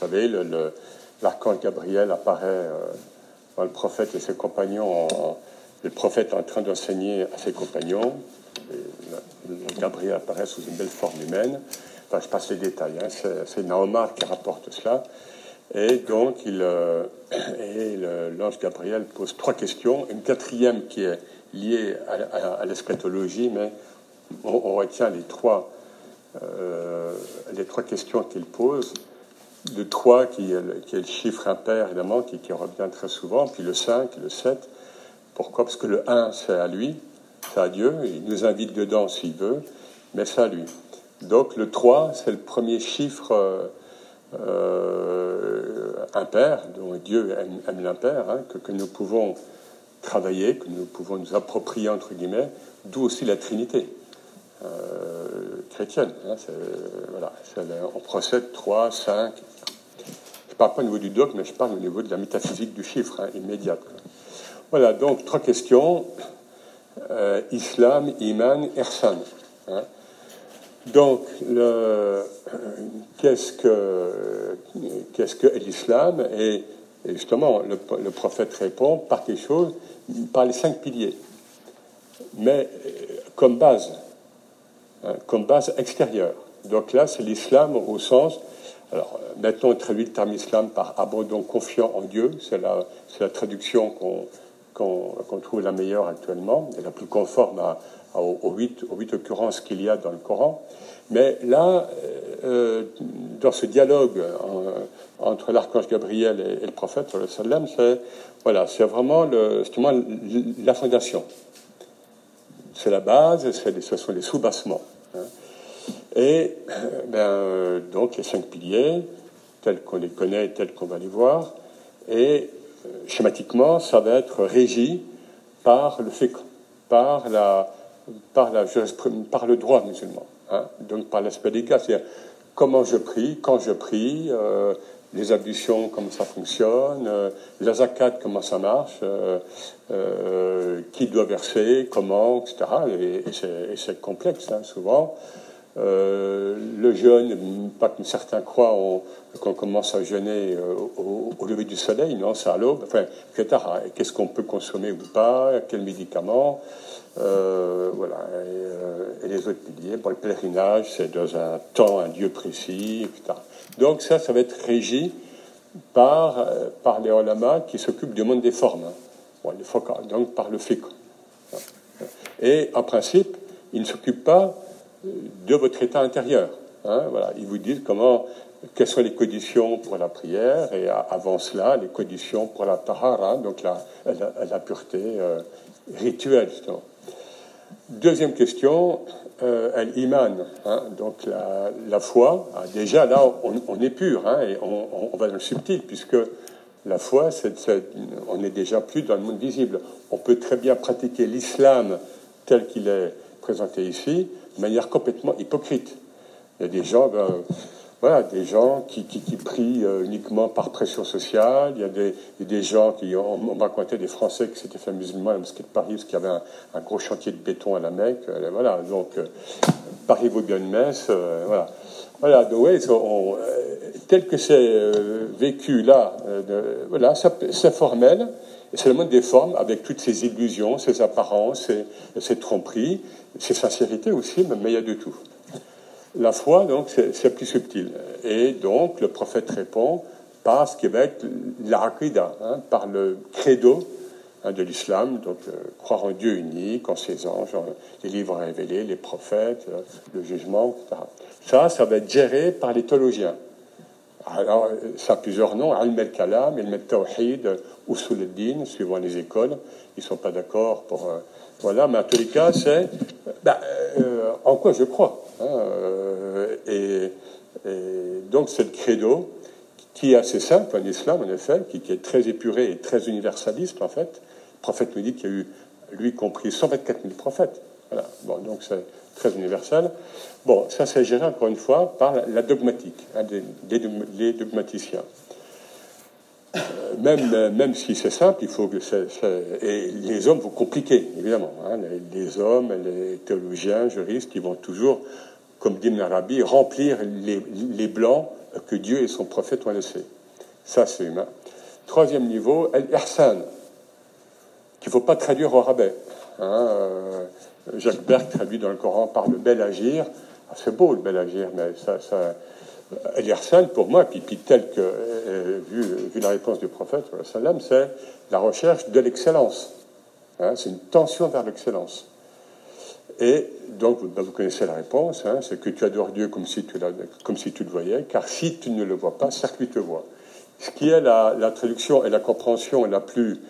Vous savez, l'archange Gabriel apparaît euh, dans le prophète et ses compagnons, le prophète en train d'enseigner à ses compagnons. Gabriel apparaît sous une belle forme humaine. Enfin, je passe les détails, hein. c'est Naomar qui rapporte cela. Et donc, euh, l'ange Gabriel pose trois questions, une quatrième qui est liée à, l'eschatologie, mais on, retient les trois, euh, les trois questions qu'il pose le 3 qui est le, chiffre impair, évidemment, qui, revient très souvent, puis le 5, le 7. Pourquoi? Parce que le 1, c'est à lui, c'est à Dieu, il nous invite dedans s'il veut, mais c'est à lui. Donc le 3, c'est le premier chiffre euh, euh, impair, dont Dieu aime, l'impair, hein, que, nous pouvons travailler, que nous pouvons nous approprier, entre guillemets, d'où aussi la Trinité. Euh, chrétienne. Hein, on procède 3, 5. Je ne parle pas au niveau du dogme, mais je parle au niveau de la métaphysique du chiffre hein, immédiat. Voilà, donc trois questions. Euh, islam, Iman, Ersan. Hein. Donc, qu'est-ce que, qu'est-ce que l'islam? Et, justement, le, le, prophète répond par quelque chose, par les cinq piliers. Mais comme base, comme base extérieure. Donc là, c'est l'islam au sens. Alors, maintenant, on traduit le terme islam par abandon confiant en Dieu. C'est la, la, traduction qu'on trouve la meilleure actuellement et la plus conforme aux, huit, aux, huit, occurrences qu'il y a dans le Coran. Mais là, euh, dans ce dialogue entre l'archange Gabriel et, le prophète, c'est voilà, vraiment le, la fondation c'est la base, ce sont les sous-bassements. Hein. Et euh, ben, euh, donc les cinq piliers, tels qu'on les connaît, tels qu'on va les voir, et euh, schématiquement, ça va être régi par le fait, par la, par la par le droit musulman, hein. donc par l'aspect des cas, c'est-à-dire comment je prie, quand je prie, les ablutions, comment ça fonctionne, la zakat, comment ça marche, qui doit verser, comment, etc. Et, c'est complexe, hein, souvent. le jeûne, pas comme certains croient, qu'on commence à jeûner au, lever du soleil, non, c'est à l'aube, enfin, etc. Qu'est-ce qu'on peut consommer ou pas, quels médicaments, voilà. Et, les autres piliers, bon, le pèlerinage, c'est dans un temps, un lieu précis, etc. Donc ça, ça va être régi par, euh, par les olamas qui s'occupent du monde des formes, donc par le fiqh. Et en principe, ils ne s'occupent pas euh, de votre état intérieur. Hein, voilà, ils vous disent comment, quelles sont les conditions pour la prière, et avant cela, les conditions pour la tahara, donc la, la, pureté euh, rituelle. Deuxième question, euh, iman hein, donc la, foi. Ah, déjà là, on, est pur hein, et on, va dans le subtil, puisque la foi, on n'est déjà plus dans le monde visible. On peut très bien pratiquer l'islam tel qu'il est présenté ici, de manière complètement hypocrite. Il y a des gens, ben, voilà, des gens qui, prient euh, uniquement par pression sociale. Il y a des, gens qui ont, on raconté des Français qui s'étaient fait musulmans à la mosquée de Paris parce qu'il y avait un, gros chantier de béton à la Mecque. Euh, voilà, donc euh, Paris vaut bien une messe. voilà, voilà. Donc ouais, tel que c'est vécu là, voilà, c'est formel. C'est le monde des formes avec toutes ces illusions, ces apparences, ces, ces tromperies, ces sincérités aussi, mais il y a de tout. La foi, donc, c'est plus subtil. Et donc, le prophète répond par ce qui va être l'aqida, hein, par le credo de l'islam, donc euh, croire en Dieu unique, en ses anges, les livres révélés, les prophètes, euh, le jugement, etc. Ça, ça va être géré par les théologiens. Alors, ça a plusieurs noms, Al al-Kalam, Al-Tawhid, Usul al-Din, suivant les écoles. Ils ne sont pas d'accord pour... Euh, voilà, mais en tous les cas, c'est ben, en quoi je crois. Hein, euh, et, donc c'est le credo qui est assez simple en islam, en effet, qui, est très épuré et très universaliste, en fait. Prophète nous dit qu'il y a eu, lui compris, 124 000 prophètes. Voilà. Bon, donc c'est très universel. Bon, ça c'est géré encore une fois par la dogmatique, hein, les dogmaticiens. Euh, même, même si c'est simple, il faut que et les hommes vont compliquer, évidemment. Hein. les, hommes, les théologiens, juristes, ils vont toujours comme dit Arabi, remplir les, blancs que Dieu et son prophète ont laissés. Ça, c'est humain. Troisième niveau, El-Ihsan, qu'il ne faut pas traduire au rabais. Hein, euh, Jacques Berg traduit dans le Coran par le bel agir. Ah, c'est beau le bel agir, mais ça, ça El-Ihsan, pour moi, puis, puis tel que, euh, vu, la réponse du prophète, c'est la recherche de l'excellence. Hein, c'est une tension vers l'excellence. Et donc, ben, vous connaissez la réponse, hein, c'est que tu adores Dieu comme si tu, comme si tu le voyais, car si tu ne le vois pas, certes, lui te voit. Ce qui est la, traduction et la compréhension la plus,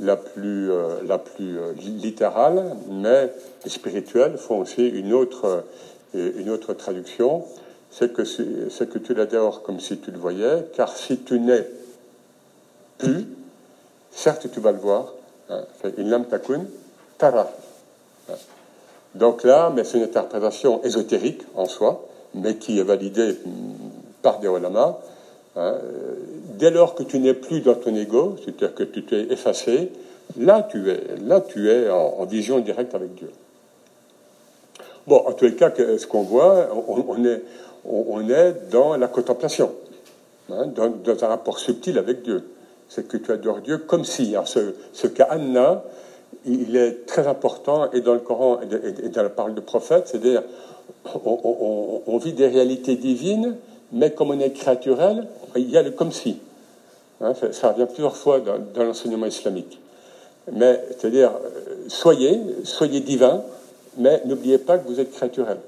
la plus, euh, la plus euh, littérale, mais les spirituels font aussi une autre, euh, une autre traduction, c'est que, c'est que tu l'adores comme si tu le voyais, car si tu n'es plus, certes, tu vas le voir. Hein, in lam takun, tara. Donc là, mais c'est une interprétation ésotérique en soi, mais qui est validée par des ulamas. Hein. Dès lors que tu n'es plus dans ton ego, c'est-à-dire que tu t'es effacé, là tu es, là tu es en, vision directe avec Dieu. Bon, en tous les cas, ce qu'on voit, on, est, on, est dans la contemplation, hein, dans, un rapport subtil avec Dieu. C'est que tu adores Dieu comme si. Alors ce, ce qu'Anna il est très important, et dans le Coran et dans la parole de prophète, c'est-à-dire on, vit des réalités divines, mais comme on est créaturel, il y a le comme si. Hein, ça, revient plusieurs fois dans, l'enseignement islamique. Mais c'est-à-dire, euh, soyez, soyez divin, mais n'oubliez pas que vous êtes créaturel.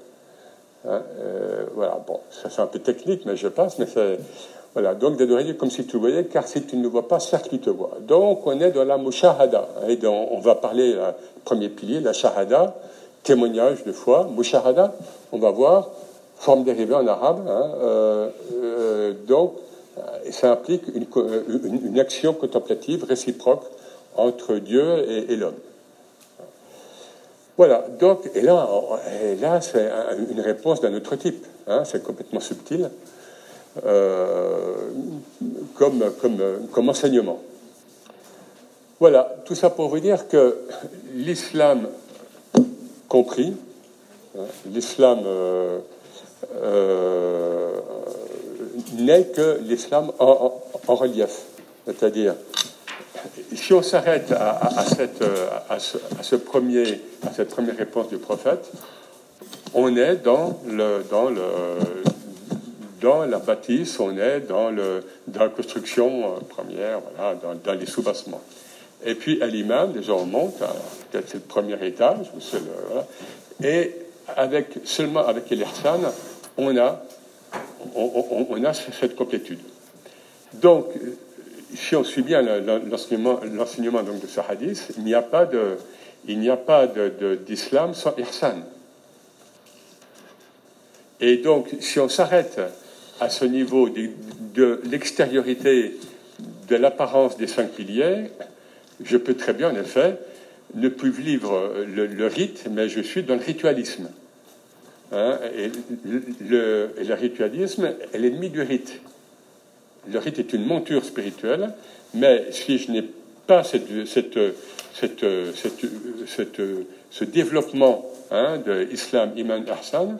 Hein, euh, voilà, bon, ça c'est un peu technique, mais je passe, mais voilà, donc d'adorer comme si tu le voyais, car si tu ne le vois pas, certes tu te vois. Donc on est dans la mushahada. Et on va parler, le premier pilier, la shahada, témoignage de foi. Mushahada, on va voir, forme dérivée en arabe. Hein, euh, euh, donc ça implique une, action contemplative réciproque entre Dieu et, l'homme. Voilà, donc, et là, là c'est une réponse d'un autre type. Hein, c'est complètement subtil. Euh, comme, comme, comme enseignement. Voilà, tout ça pour vous dire que l'islam compris, hein, l'islam euh, euh, n'est que l'islam en, relief. C'est-à-dire, si on s'arrête à, cette, à, ce, premier, à cette première réponse du prophète, on est dans le, dans le, dans la bâtisse, on est dans, le, dans la construction euh, première, voilà, dans, les sous-bassements. Et puis à l'imam, déjà on monte, peut-être c'est le premier étage, et avec, seulement avec l'Irsan, on a, on, a cette complétude. Donc, si on suit bien l'enseignement, de ce hadith, il n'y a pas de, il n'y a pas d'islam sans ihsan. Et donc, si on s'arrête à ce niveau de, l'extériorité de l'apparence des cinq piliers, je peux très bien, en effet, ne plus vivre le, rite, mais je suis dans le ritualisme. Hein, et, le, ritualisme est l'ennemi du rite. Le rite est une monture spirituelle, mais si je n'ai pas cette, cette, cette, ce développement hein, de l'islam iman arsan,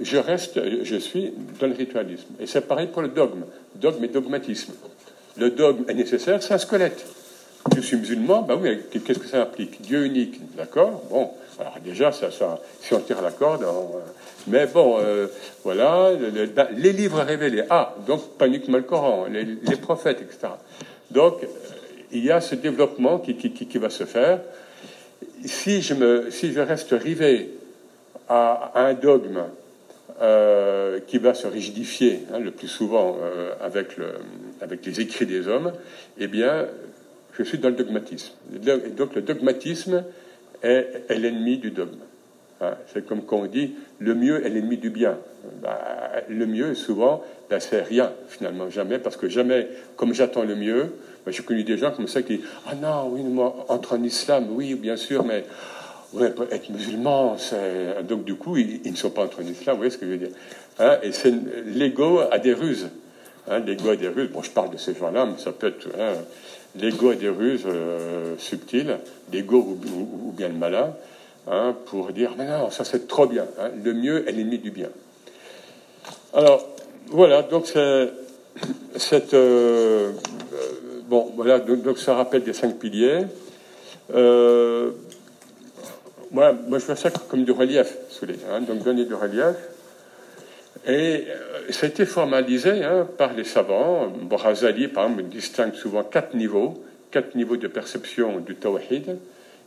je reste, je suis dans le ritualisme. Et c'est pareil pour le dogme. Dogme et dogmatisme. Le dogme est nécessaire, c'est un squelette. Je suis musulman, ben oui, qu'est-ce que ça implique Dieu unique, d'accord Bon, alors déjà, ça, ça, si on tire la corde, mais bon, euh, voilà, ben, les livres révélés. Ah, donc pas uniquement le Coran, les, prophètes, etc. Donc, euh, il y a ce développement qui, qui, qui, va se faire. Si je, me, si je reste rivé à un dogme, euh, qui va se rigidifier hein, le plus souvent euh, avec, le, avec les écrits des hommes, eh bien, je suis dans le dogmatisme. Donc le dogmatisme est, l'ennemi du dogme. Hein, c'est comme quand on dit le mieux est l'ennemi du bien. Bah, le mieux, souvent, ben, c'est rien, finalement, jamais, parce que jamais, comme j'attends le mieux, ben, j'ai connu des gens comme ça qui disent Ah non, oui, moi, entre en islam, oui, bien sûr, mais être musulman, donc du coup, ils, ne sont pas entre islam, vous voyez ce que je veux dire hein, Et c'est l'ego a des ruses. Hein, l'ego a des ruses. Bon, je parle de ces gens-là, mais ça peut être hein, l'ego a des ruses euh, subtiles, l'ego ou, bien le malin. hein, pour dire mais non, ça c'est trop bien. Hein. le mieux est l'ennemi du bien. Alors voilà, donc cette euh, bon voilà donc, ça rappelle des cinq piliers. Euh, moi, je vois ça comme du relief, hein, donc donner du relief. Et euh, ça a été formalisé hein, par les savants. Borazali, par exemple, distingue souvent quatre niveaux, quatre niveaux de perception du tawhid,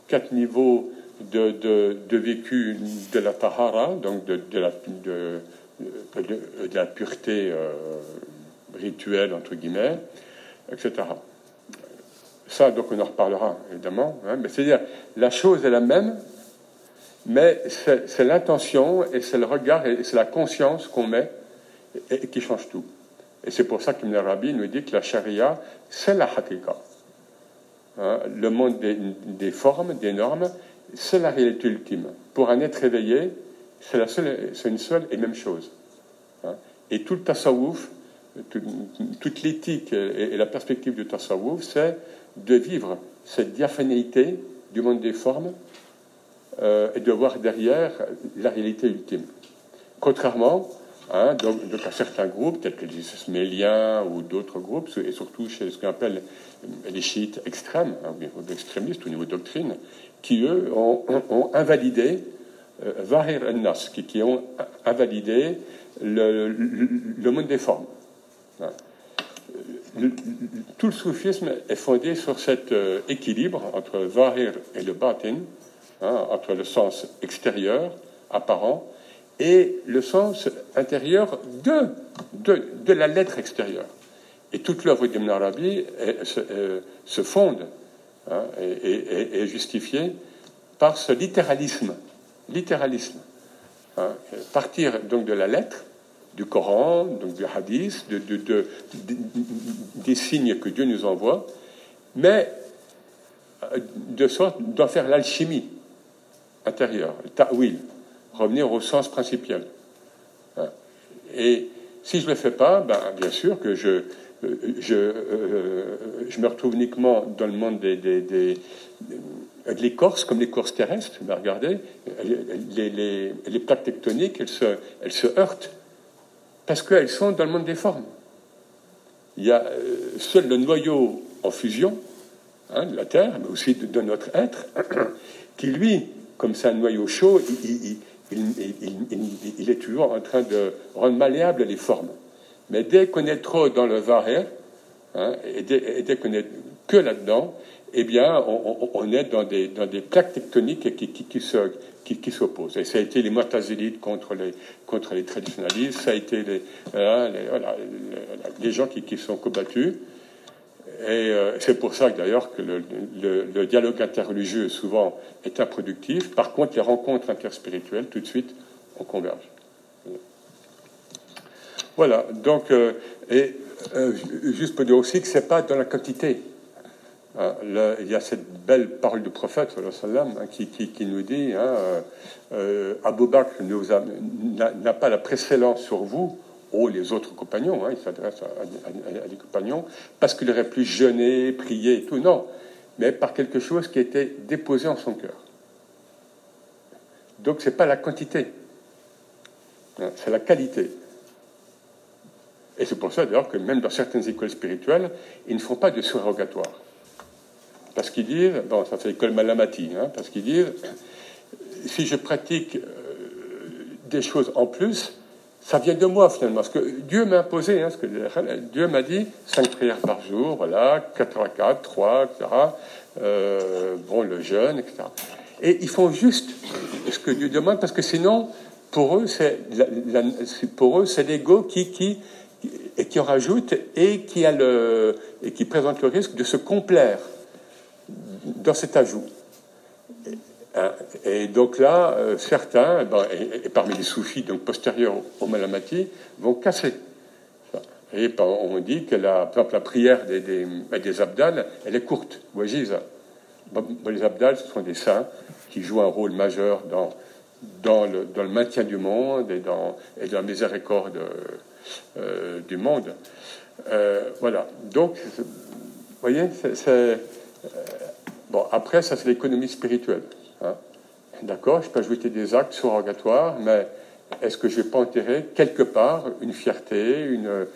quatre niveaux de, de, vécu de la tahara, donc de, de la, de, la, pureté euh, rituelle, entre guillemets, etc. Ça, donc, on en reparlera, évidemment. Hein, mais c'est-à-dire, la chose est la même, mais c'est l'intention et c'est le regard et c'est la conscience qu'on met et, qui change tout. Et c'est pour ça qu'Ibn Arabi nous dit que la charia, c'est la hakika. Hein, le monde des, formes, des normes, c'est la réalité ultime. Pour un être éveillé, c'est une seule et même chose. Hein. Et tout le tasawwuf, toute l'éthique et, la perspective du tasawwuf, c'est de vivre cette diaphanéité du monde des formes euh, et de voir derrière la réalité ultime. Contrairement hein, à certains groupes, tels que les ismaéliens ou d'autres groupes, et surtout chez ce qu'on appelle les chiites extrêmes, hein, ou extrémistes au niveau de doctrine, qui eux ont, invalidé euh, Vahir nas qui, ont invalidé le, monde des formes. Hein. tout le soufisme est fondé sur cet euh, équilibre entre Zahir et le Batin, Hein, entre le sens extérieur, apparent, et le sens intérieur de, de, la lettre extérieure. Et toute l'œuvre d'Ibn Arabi se, fonde hein, et, est justifiée par ce littéralisme. Littéralisme. Hein, partir donc de la lettre, du Coran, donc du hadith, de, de, des signes que Dieu nous envoie, mais euh, de sorte d'en faire l'alchimie intérieur, le ta'wil, revenir au sens principal. Hein. Et si je ne le fais pas, ben, bien sûr que je, je, euh, je me retrouve uniquement dans le monde des, des, des, des courses, comme les courses terrestres. Ben, regardez, les, les, les, plaques tectoniques, elles se, elles se heurtent parce qu'elles sont dans le monde des formes. Il y a euh, seul le noyau en fusion hein, de la Terre, mais aussi de notre être, qui lui comme c'est un noyau chaud, il, est toujours en train de rendre malléable les formes. Mais dès qu'on est trop dans le varé, hein, et dès, qu'on est que là-dedans, eh bien, on, est dans des, dans des plaques tectoniques qui, qui, qui, qui, s'opposent. Et ça a été les Mu'tazilites contre les, contre les traditionalistes, ça a été les, les gens qui, qui sont combattus. Euh, c'est pour ça d'ailleurs que le, dialogue interreligieux souvent est improductif. Par contre, les rencontres interspirituelles, tout de suite, on converge. Voilà. Donc, euh, et euh, juste pour dire aussi que c'est pas dans la quantité. Hein, il y a cette belle parole du prophète hein, qui, qui, nous dit hein, Abou Bakr n'a pas la précédence sur vous Oh, les autres compagnons, hein, il s'adresse à, des compagnons, parce qu'il aurait jeûner, prier et tout. Non, mais par quelque chose qui était déposé en son cœur. Donc, ce n'est pas la quantité, hein, c'est la qualité. Et c'est pour ça, d'ailleurs, que même dans certaines écoles spirituelles, ils ne font pas de surrogatoire. Parce qu'ils disent, bon, ça fait l'école Malamati, hein, parce qu'ils disent, si je pratique euh, des choses en plus, ça vient de moi finalement, parce que Dieu m'a imposé, hein, ce que Dieu m'a dit, cinq prières par jour, voilà, 4 à 4, 3, etc. Bon, le jeûne, etc. Et ils font juste ce que Dieu demande, parce que sinon, pour eux, c'est pour eux, c'est l'ego qui, qui, et qui en rajoute et qui a le et qui présente le risque de se complaire dans cet ajout. Hein, et donc là, euh, certains, ben, et, parmi les soufis donc postérieurs au Malamati, vont casser. Et on dit que la, par exemple, la prière des, des, des abdals, elle est courte. les abdals, ce sont des saints qui jouent un rôle majeur dans, dans, le, dans le maintien du monde et dans, et dans la miséricorde euh, du monde. Euh, voilà. Donc, vous voyez, c'est. bon, après, ça, c'est l'économie spirituelle. Hein? d'accord, je peux ajouter des actes surrogatoires, mais est-ce que je n'ai pas enterré quelque part une fierté, une,